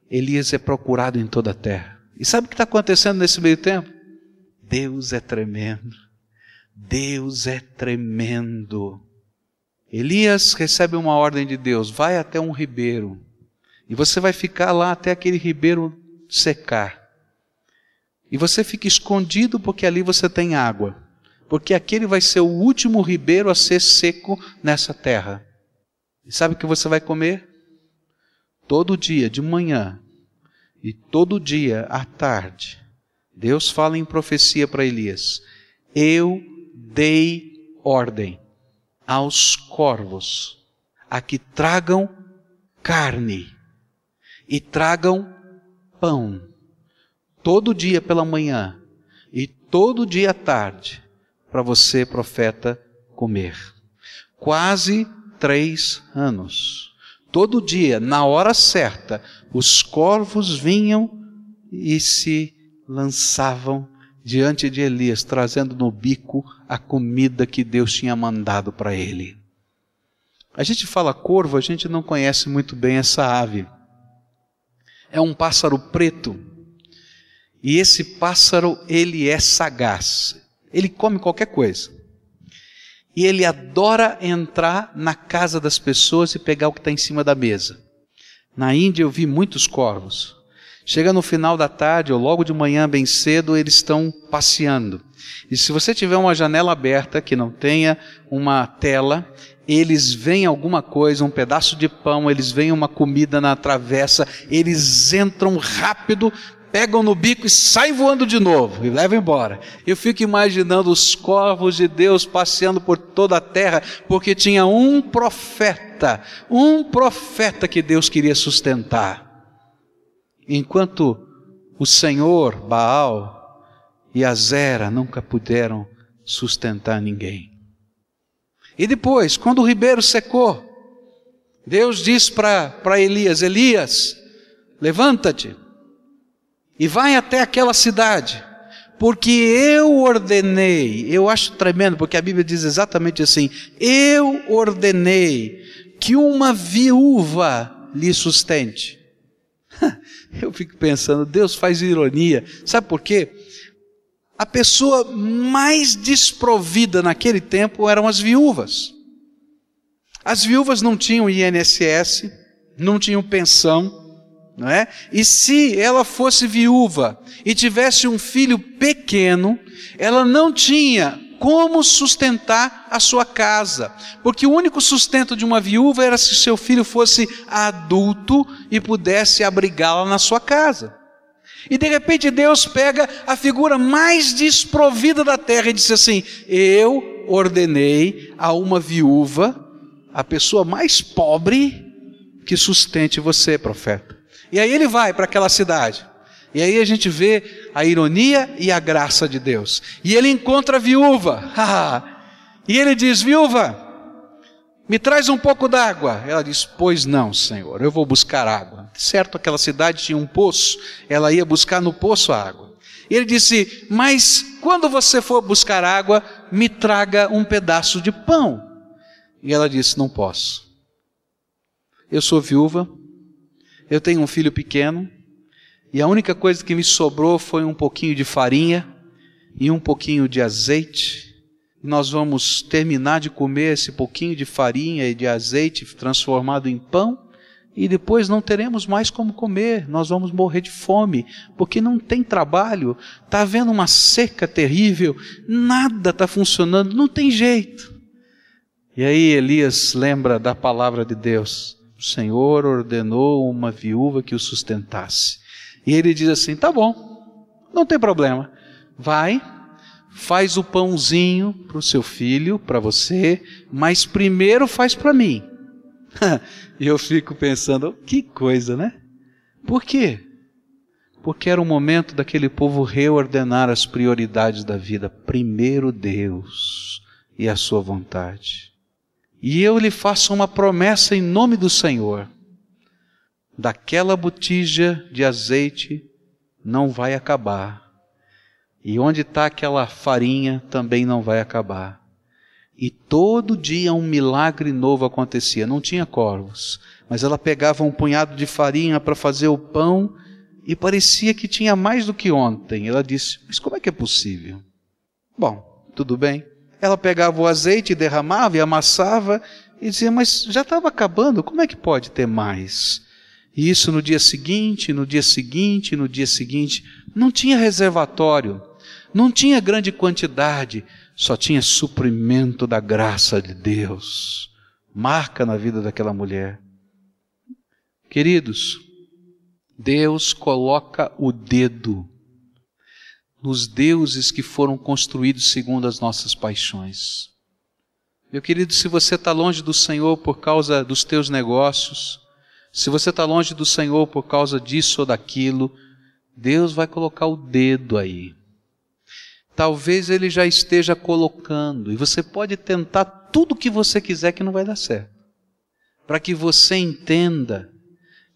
Elias é procurado em toda a terra. E sabe o que está acontecendo nesse meio tempo? Deus é tremendo. Deus é tremendo. Elias recebe uma ordem de Deus: vai até um ribeiro. E você vai ficar lá até aquele ribeiro secar. E você fica escondido porque ali você tem água. Porque aquele vai ser o último ribeiro a ser seco nessa terra. E sabe o que você vai comer? Todo dia de manhã e todo dia à tarde. Deus fala em profecia para Elias: Eu dei ordem aos corvos a que tragam carne e tragam pão todo dia pela manhã e todo dia à tarde, para você, profeta, comer. Quase três anos. Todo dia, na hora certa, os corvos vinham e se lançavam diante de Elias, trazendo no bico a comida que Deus tinha mandado para ele. A gente fala corvo, a gente não conhece muito bem essa ave. É um pássaro preto e esse pássaro, ele é sagaz. Ele come qualquer coisa. E ele adora entrar na casa das pessoas e pegar o que está em cima da mesa. Na Índia eu vi muitos corvos. Chega no final da tarde ou logo de manhã, bem cedo, eles estão passeando. E se você tiver uma janela aberta que não tenha uma tela, eles veem alguma coisa, um pedaço de pão, eles veem uma comida na travessa, eles entram rápido, pegam no bico e saem voando de novo e levam embora. Eu fico imaginando os corvos de Deus passeando por toda a terra, porque tinha um profeta, um profeta que Deus queria sustentar. Enquanto o Senhor, Baal, e a Zera nunca puderam sustentar ninguém. E depois, quando o ribeiro secou, Deus diz para Elias: Elias, levanta-te e vai até aquela cidade, porque eu ordenei. Eu acho tremendo, porque a Bíblia diz exatamente assim: eu ordenei que uma viúva lhe sustente. Eu fico pensando, Deus faz ironia. Sabe por quê? A pessoa mais desprovida naquele tempo eram as viúvas. As viúvas não tinham INSS, não tinham pensão, não é? E se ela fosse viúva e tivesse um filho pequeno, ela não tinha como sustentar a sua casa, porque o único sustento de uma viúva era se seu filho fosse adulto e pudesse abrigá-la na sua casa. E de repente Deus pega a figura mais desprovida da terra e disse assim: Eu ordenei a uma viúva, a pessoa mais pobre, que sustente você, profeta. E aí ele vai para aquela cidade. E aí a gente vê a ironia e a graça de Deus. E ele encontra a viúva. e ele diz: Viúva, me traz um pouco d'água. Ela diz: Pois não, Senhor, eu vou buscar água. Certo, aquela cidade tinha um poço, ela ia buscar no poço a água. E ele disse: Mas quando você for buscar água, me traga um pedaço de pão. E ela disse: Não posso. Eu sou viúva, eu tenho um filho pequeno, e a única coisa que me sobrou foi um pouquinho de farinha e um pouquinho de azeite. Nós vamos terminar de comer esse pouquinho de farinha e de azeite transformado em pão e depois não teremos mais como comer, nós vamos morrer de fome, porque não tem trabalho, está havendo uma seca terrível, nada está funcionando, não tem jeito. E aí Elias lembra da palavra de Deus: o Senhor ordenou uma viúva que o sustentasse. E ele diz assim: tá bom, não tem problema. Vai, faz o pãozinho para o seu filho, para você, mas primeiro faz para mim. e eu fico pensando: que coisa, né? Por quê? Porque era o momento daquele povo reordenar as prioridades da vida. Primeiro Deus e a sua vontade. E eu lhe faço uma promessa em nome do Senhor daquela botija de azeite não vai acabar. E onde está aquela farinha também não vai acabar. E todo dia um milagre novo acontecia. Não tinha corvos, mas ela pegava um punhado de farinha para fazer o pão e parecia que tinha mais do que ontem. Ela disse: Mas como é que é possível? Bom, tudo bem. Ela pegava o azeite, derramava e amassava e dizia: Mas já estava acabando, como é que pode ter mais? E isso no dia seguinte, no dia seguinte, no dia seguinte. Não tinha reservatório, não tinha grande quantidade, só tinha suprimento da graça de Deus. Marca na vida daquela mulher. Queridos, Deus coloca o dedo nos deuses que foram construídos segundo as nossas paixões. Meu querido, se você está longe do Senhor por causa dos teus negócios, se você está longe do Senhor por causa disso ou daquilo, Deus vai colocar o dedo aí. Talvez Ele já esteja colocando, e você pode tentar tudo o que você quiser que não vai dar certo. Para que você entenda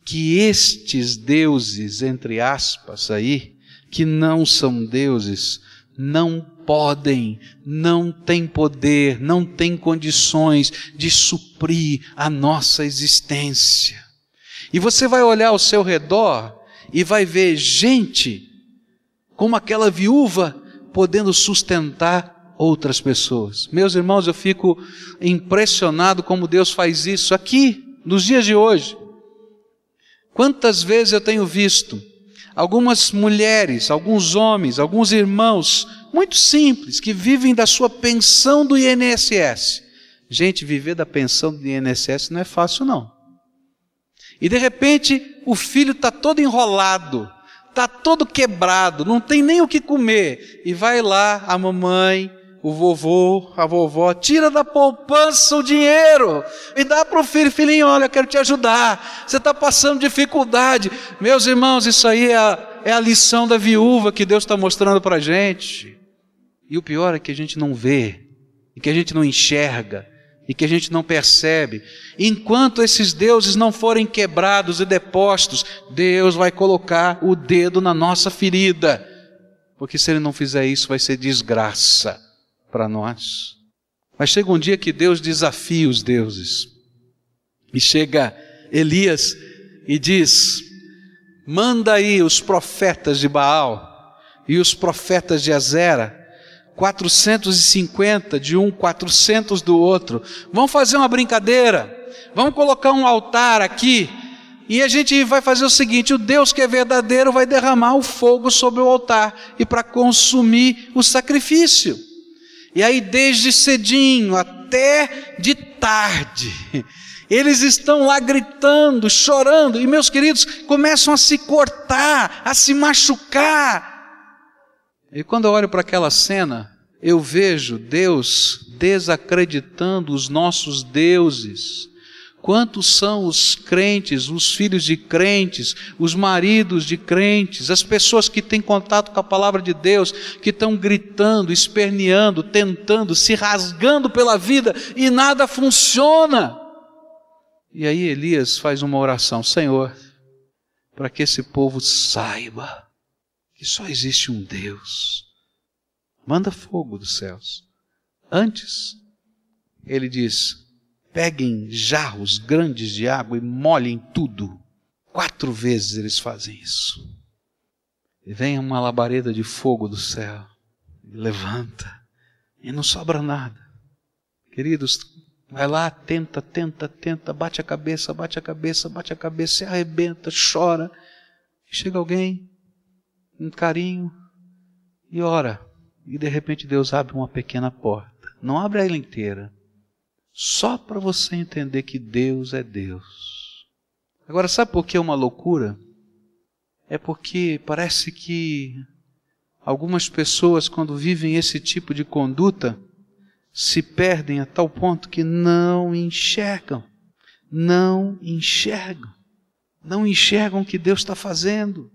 que estes deuses, entre aspas, aí, que não são deuses, não podem, não têm poder, não têm condições de suprir a nossa existência. E você vai olhar ao seu redor e vai ver gente como aquela viúva podendo sustentar outras pessoas. Meus irmãos, eu fico impressionado como Deus faz isso aqui, nos dias de hoje. Quantas vezes eu tenho visto algumas mulheres, alguns homens, alguns irmãos, muito simples, que vivem da sua pensão do INSS. Gente, viver da pensão do INSS não é fácil, não. E de repente o filho está todo enrolado, está todo quebrado, não tem nem o que comer. E vai lá a mamãe, o vovô, a vovó, tira da poupança o dinheiro e dá para o filho, filhinho, olha, quero te ajudar, você está passando dificuldade. Meus irmãos, isso aí é a, é a lição da viúva que Deus está mostrando para a gente. E o pior é que a gente não vê, e que a gente não enxerga, e que a gente não percebe. Enquanto esses deuses não forem quebrados e depostos, Deus vai colocar o dedo na nossa ferida. Porque se ele não fizer isso, vai ser desgraça para nós. Mas chega um dia que Deus desafia os deuses. E chega Elias e diz: Manda aí os profetas de Baal e os profetas de Azera 450 de um, 400 do outro. Vamos fazer uma brincadeira. Vamos colocar um altar aqui. E a gente vai fazer o seguinte: o Deus que é verdadeiro vai derramar o fogo sobre o altar e para consumir o sacrifício. E aí, desde cedinho até de tarde, eles estão lá gritando, chorando, e meus queridos começam a se cortar, a se machucar, e quando eu olho para aquela cena, eu vejo Deus desacreditando os nossos deuses. Quantos são os crentes, os filhos de crentes, os maridos de crentes, as pessoas que têm contato com a palavra de Deus, que estão gritando, esperneando, tentando, se rasgando pela vida e nada funciona. E aí Elias faz uma oração: Senhor, para que esse povo saiba que só existe um Deus. Manda fogo dos céus. Antes, ele diz: peguem jarros grandes de água e molhem tudo. Quatro vezes eles fazem isso. E vem uma labareda de fogo do céu, e levanta, e não sobra nada. Queridos, vai lá, tenta, tenta, tenta, bate a cabeça, bate a cabeça, bate a cabeça, se arrebenta, chora. Chega alguém, um carinho e ora. E de repente Deus abre uma pequena porta. Não abre ela inteira. Só para você entender que Deus é Deus. Agora, sabe por que é uma loucura? É porque parece que algumas pessoas, quando vivem esse tipo de conduta, se perdem a tal ponto que não enxergam. Não enxergam. Não enxergam o que Deus está fazendo.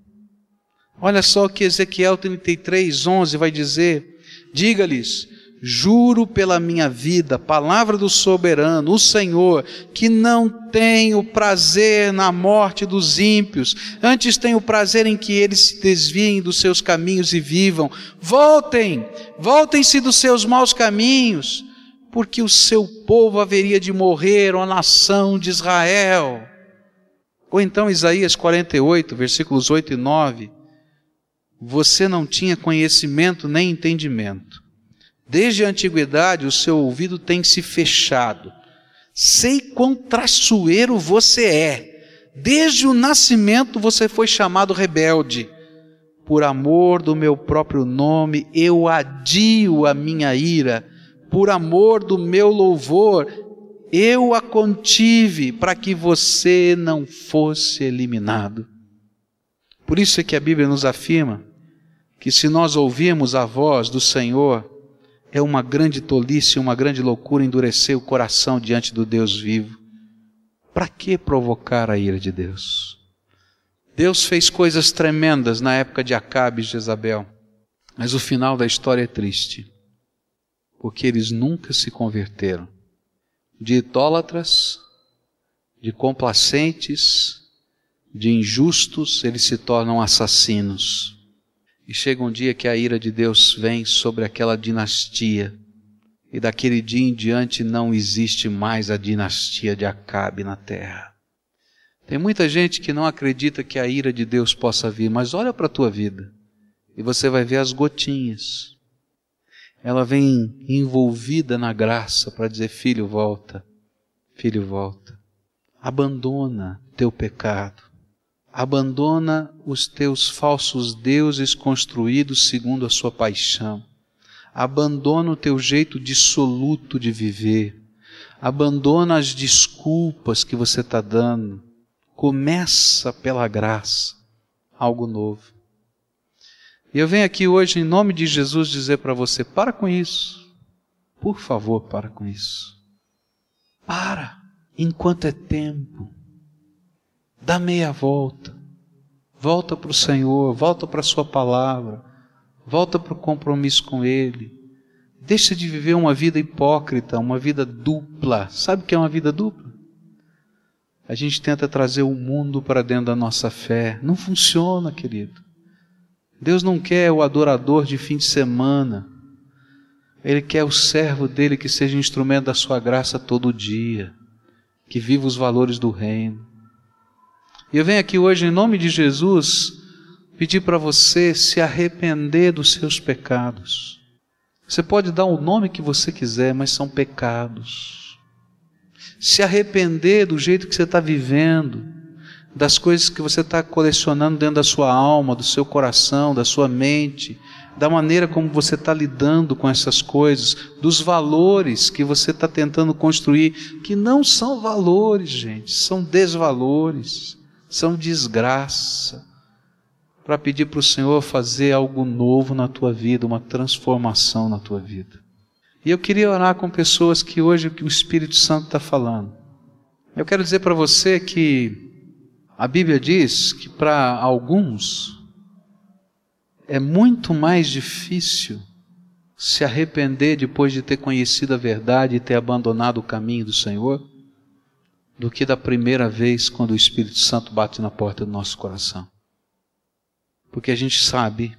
Olha só o que Ezequiel 33, 11 vai dizer: Diga-lhes, juro pela minha vida, palavra do soberano, o Senhor, que não tenho prazer na morte dos ímpios, antes tenho prazer em que eles se desviem dos seus caminhos e vivam. Voltem, voltem-se dos seus maus caminhos, porque o seu povo haveria de morrer, ó nação de Israel. Ou então Isaías 48, versículos 8 e 9 você não tinha conhecimento nem entendimento. Desde a antiguidade o seu ouvido tem se fechado. Sei quão traiçoeiro você é. Desde o nascimento você foi chamado rebelde. Por amor do meu próprio nome, eu adio a minha ira. Por amor do meu louvor, eu a contive para que você não fosse eliminado. Por isso é que a Bíblia nos afirma que se nós ouvirmos a voz do Senhor, é uma grande tolice, uma grande loucura endurecer o coração diante do Deus vivo. Para que provocar a ira de Deus? Deus fez coisas tremendas na época de Acabe e Jezabel, mas o final da história é triste, porque eles nunca se converteram. De idólatras, de complacentes, de injustos, eles se tornam assassinos. E chega um dia que a ira de Deus vem sobre aquela dinastia. E daquele dia em diante não existe mais a dinastia de Acabe na terra. Tem muita gente que não acredita que a ira de Deus possa vir, mas olha para a tua vida e você vai ver as gotinhas. Ela vem envolvida na graça para dizer: filho, volta, filho, volta. Abandona teu pecado. Abandona os teus falsos deuses construídos segundo a sua paixão. Abandona o teu jeito dissoluto de viver. Abandona as desculpas que você está dando. Começa pela graça algo novo. E eu venho aqui hoje, em nome de Jesus, dizer para você: para com isso. Por favor, para com isso. Para, enquanto é tempo. Dá meia volta. Volta para o Senhor, volta para a Sua palavra, volta para o compromisso com Ele. Deixa de viver uma vida hipócrita, uma vida dupla. Sabe o que é uma vida dupla? A gente tenta trazer o mundo para dentro da nossa fé. Não funciona, querido. Deus não quer o adorador de fim de semana. Ele quer o servo dele que seja instrumento da sua graça todo dia, que viva os valores do reino. E eu venho aqui hoje, em nome de Jesus, pedir para você se arrepender dos seus pecados. Você pode dar o nome que você quiser, mas são pecados. Se arrepender do jeito que você está vivendo, das coisas que você está colecionando dentro da sua alma, do seu coração, da sua mente, da maneira como você está lidando com essas coisas, dos valores que você está tentando construir, que não são valores, gente, são desvalores, são desgraça, para pedir para o Senhor fazer algo novo na tua vida, uma transformação na tua vida. E eu queria orar com pessoas que hoje o Espírito Santo está falando. Eu quero dizer para você que a Bíblia diz que para alguns é muito mais difícil se arrepender depois de ter conhecido a verdade e ter abandonado o caminho do Senhor do que da primeira vez quando o Espírito Santo bate na porta do nosso coração. Porque a gente sabe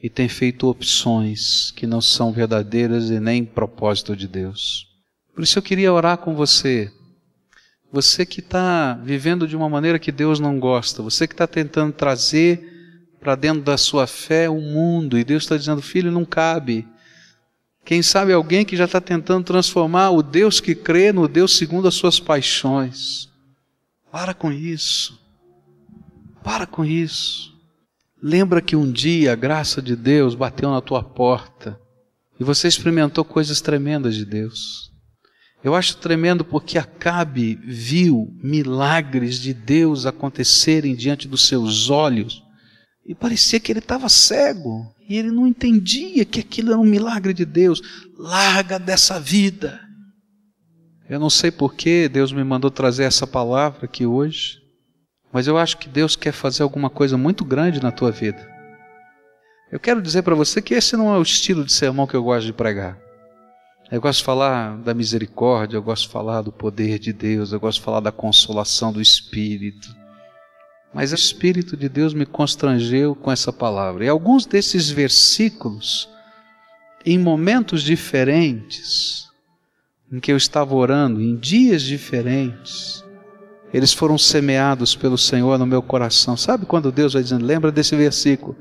e tem feito opções que não são verdadeiras e nem propósito de Deus. Por isso eu queria orar com você você que está vivendo de uma maneira que Deus não gosta, você que está tentando trazer para dentro da sua fé o mundo, e Deus está dizendo, filho, não cabe. Quem sabe alguém que já está tentando transformar o Deus que crê no Deus segundo as suas paixões. Para com isso. Para com isso. Lembra que um dia a graça de Deus bateu na tua porta e você experimentou coisas tremendas de Deus. Eu acho tremendo porque Acabe viu milagres de Deus acontecerem diante dos seus olhos e parecia que ele estava cego e ele não entendia que aquilo era um milagre de Deus. Larga dessa vida. Eu não sei por que Deus me mandou trazer essa palavra aqui hoje, mas eu acho que Deus quer fazer alguma coisa muito grande na tua vida. Eu quero dizer para você que esse não é o estilo de sermão que eu gosto de pregar. Eu gosto de falar da misericórdia, eu gosto de falar do poder de Deus, eu gosto de falar da consolação do Espírito. Mas o Espírito de Deus me constrangeu com essa palavra. E alguns desses versículos, em momentos diferentes, em que eu estava orando, em dias diferentes, eles foram semeados pelo Senhor no meu coração. Sabe quando Deus vai dizendo, lembra desse versículo?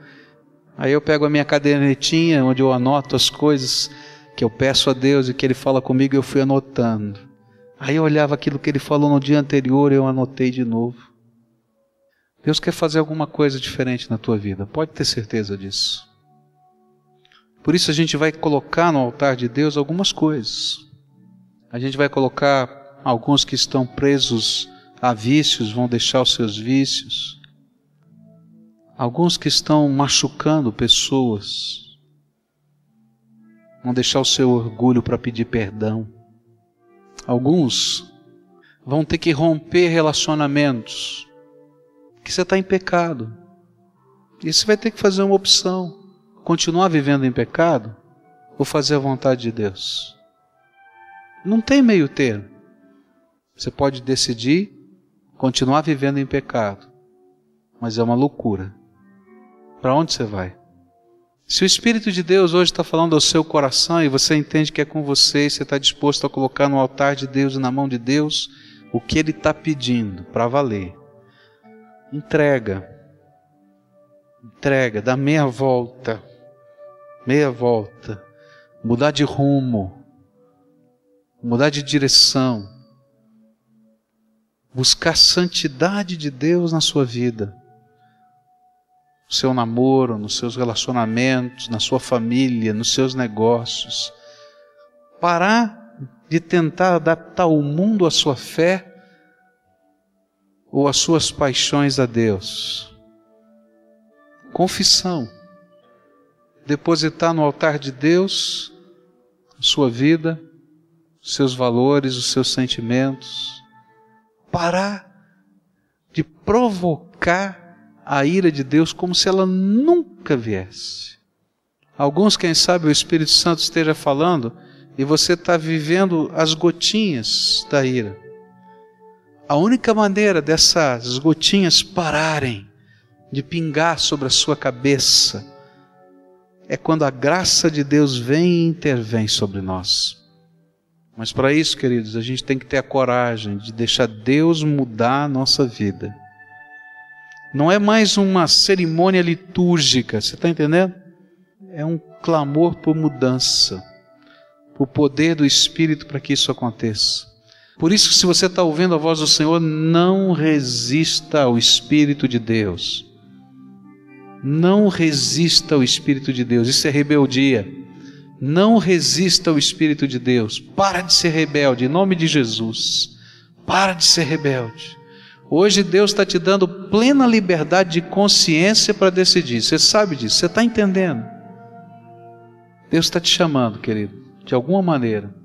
Aí eu pego a minha cadernetinha, onde eu anoto as coisas que eu peço a Deus e que Ele fala comigo, eu fui anotando. Aí eu olhava aquilo que Ele falou no dia anterior, eu anotei de novo. Deus quer fazer alguma coisa diferente na tua vida, pode ter certeza disso. Por isso a gente vai colocar no altar de Deus algumas coisas. A gente vai colocar alguns que estão presos a vícios, vão deixar os seus vícios. Alguns que estão machucando pessoas, vão deixar o seu orgulho para pedir perdão. Alguns vão ter que romper relacionamentos, que você está em pecado. E você vai ter que fazer uma opção: continuar vivendo em pecado ou fazer a vontade de Deus. Não tem meio termo. Você pode decidir continuar vivendo em pecado, mas é uma loucura. Para onde você vai? Se o Espírito de Deus hoje está falando ao seu coração e você entende que é com você e você está disposto a colocar no altar de Deus e na mão de Deus o que Ele está pedindo para valer, entrega. Entrega, dá meia volta. Meia volta. Mudar de rumo. Mudar de direção. Buscar santidade de Deus na sua vida no seu namoro, nos seus relacionamentos, na sua família, nos seus negócios. Parar de tentar adaptar o mundo à sua fé ou às suas paixões a Deus. Confissão. Depositar no altar de Deus a sua vida, os seus valores, os seus sentimentos. Parar de provocar a ira de Deus como se ela nunca viesse. Alguns, quem sabe, o Espírito Santo esteja falando e você está vivendo as gotinhas da ira. A única maneira dessas gotinhas pararem de pingar sobre a sua cabeça é quando a graça de Deus vem e intervém sobre nós. Mas para isso, queridos, a gente tem que ter a coragem de deixar Deus mudar a nossa vida. Não é mais uma cerimônia litúrgica, você está entendendo? É um clamor por mudança, por poder do Espírito para que isso aconteça. Por isso, se você está ouvindo a voz do Senhor, não resista ao Espírito de Deus. Não resista ao Espírito de Deus, isso é rebeldia. Não resista ao Espírito de Deus. Para de ser rebelde, em nome de Jesus. Para de ser rebelde. Hoje Deus está te dando plena liberdade de consciência para decidir. Você sabe disso, você está entendendo. Deus está te chamando, querido, de alguma maneira.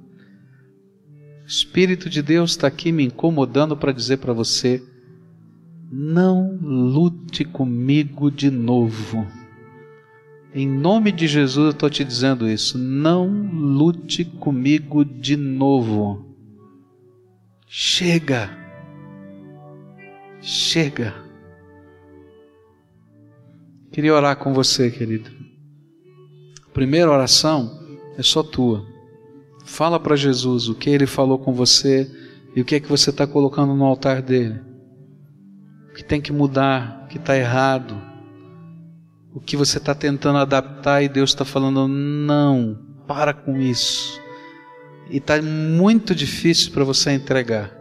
Espírito de Deus está aqui me incomodando para dizer para você: não lute comigo de novo. Em nome de Jesus eu estou te dizendo isso. Não lute comigo de novo. Chega. Chega. Queria orar com você, querido. A primeira oração é só tua. Fala para Jesus o que ele falou com você e o que é que você está colocando no altar dele. O que tem que mudar, o que está errado, o que você está tentando adaptar e Deus está falando: não, para com isso. E está muito difícil para você entregar,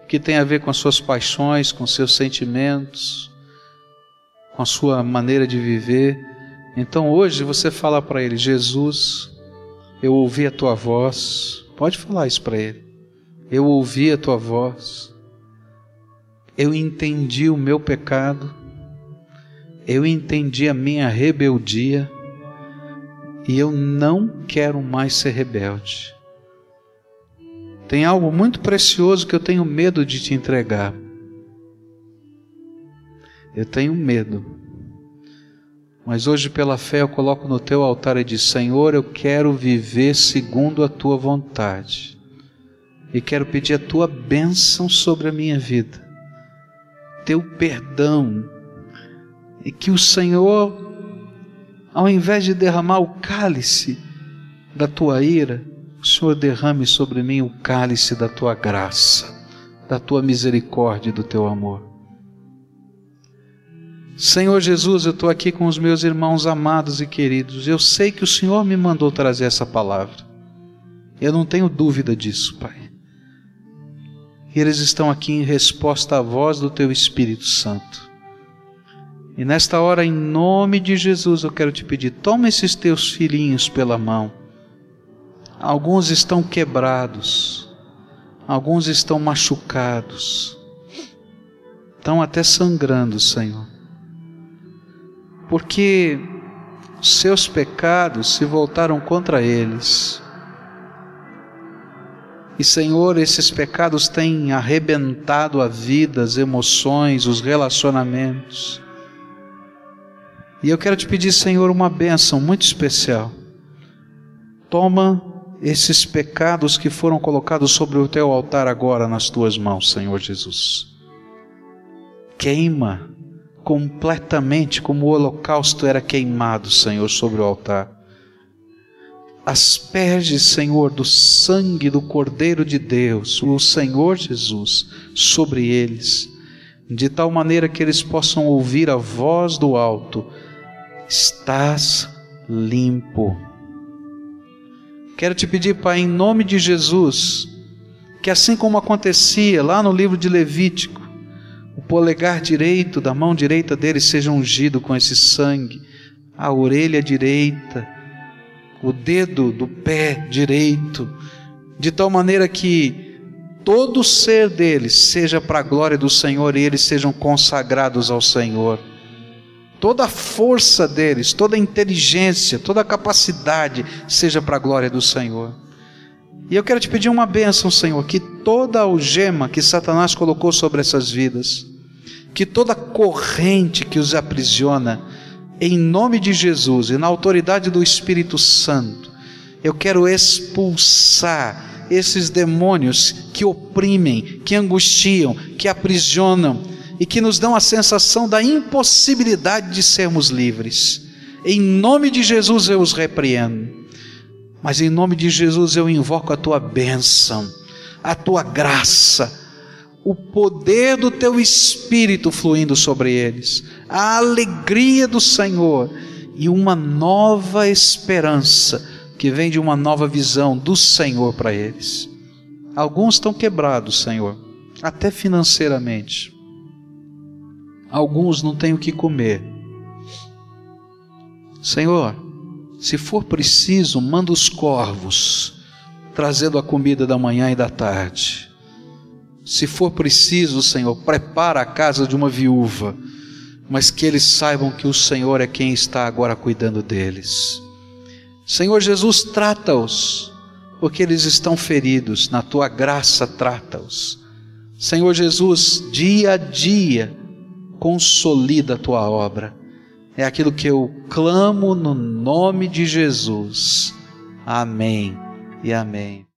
porque tem a ver com as suas paixões, com seus sentimentos, com a sua maneira de viver. Então hoje você fala para Ele: Jesus, eu ouvi a tua voz. Pode falar isso para ele. Eu ouvi a tua voz. Eu entendi o meu pecado. Eu entendi a minha rebeldia. E eu não quero mais ser rebelde. Tem algo muito precioso que eu tenho medo de te entregar. Eu tenho medo mas hoje, pela fé, eu coloco no teu altar e diz: Senhor, eu quero viver segundo a tua vontade. E quero pedir a tua bênção sobre a minha vida, teu perdão. E que o Senhor, ao invés de derramar o cálice da tua ira, o Senhor derrame sobre mim o cálice da tua graça, da tua misericórdia e do teu amor. Senhor Jesus, eu estou aqui com os meus irmãos amados e queridos. Eu sei que o Senhor me mandou trazer essa palavra. Eu não tenho dúvida disso, Pai. E eles estão aqui em resposta à voz do Teu Espírito Santo. E nesta hora, em nome de Jesus, eu quero te pedir: toma esses teus filhinhos pela mão. Alguns estão quebrados, alguns estão machucados, estão até sangrando, Senhor porque seus pecados se voltaram contra eles. E Senhor, esses pecados têm arrebentado a vida, as emoções, os relacionamentos. E eu quero te pedir, Senhor, uma bênção muito especial. Toma esses pecados que foram colocados sobre o teu altar agora nas tuas mãos, Senhor Jesus. Queima completamente como o holocausto era queimado, Senhor, sobre o altar. Asperge, Senhor, do sangue do Cordeiro de Deus, o Senhor Jesus, sobre eles, de tal maneira que eles possam ouvir a voz do alto: Estás limpo. Quero te pedir, Pai, em nome de Jesus, que assim como acontecia lá no livro de Levítico, o polegar direito da mão direita dele seja ungido com esse sangue, a orelha direita, o dedo do pé direito, de tal maneira que todo o ser deles seja para a glória do Senhor e eles sejam consagrados ao Senhor. Toda a força deles, toda a inteligência, toda a capacidade seja para a glória do Senhor. E eu quero te pedir uma bênção, Senhor, que toda algema que Satanás colocou sobre essas vidas, que toda corrente que os aprisiona, em nome de Jesus e na autoridade do Espírito Santo, eu quero expulsar esses demônios que oprimem, que angustiam, que aprisionam e que nos dão a sensação da impossibilidade de sermos livres. Em nome de Jesus eu os repreendo. Mas em nome de Jesus eu invoco a tua bênção, a tua graça, o poder do teu espírito fluindo sobre eles, a alegria do Senhor e uma nova esperança que vem de uma nova visão do Senhor para eles. Alguns estão quebrados, Senhor, até financeiramente. Alguns não têm o que comer. Senhor, se for preciso, manda os corvos, trazendo a comida da manhã e da tarde. Se for preciso, Senhor, prepara a casa de uma viúva, mas que eles saibam que o Senhor é quem está agora cuidando deles. Senhor Jesus, trata-os, porque eles estão feridos, na tua graça, trata-os. Senhor Jesus, dia a dia, consolida a tua obra é aquilo que eu clamo no nome de Jesus. Amém e amém.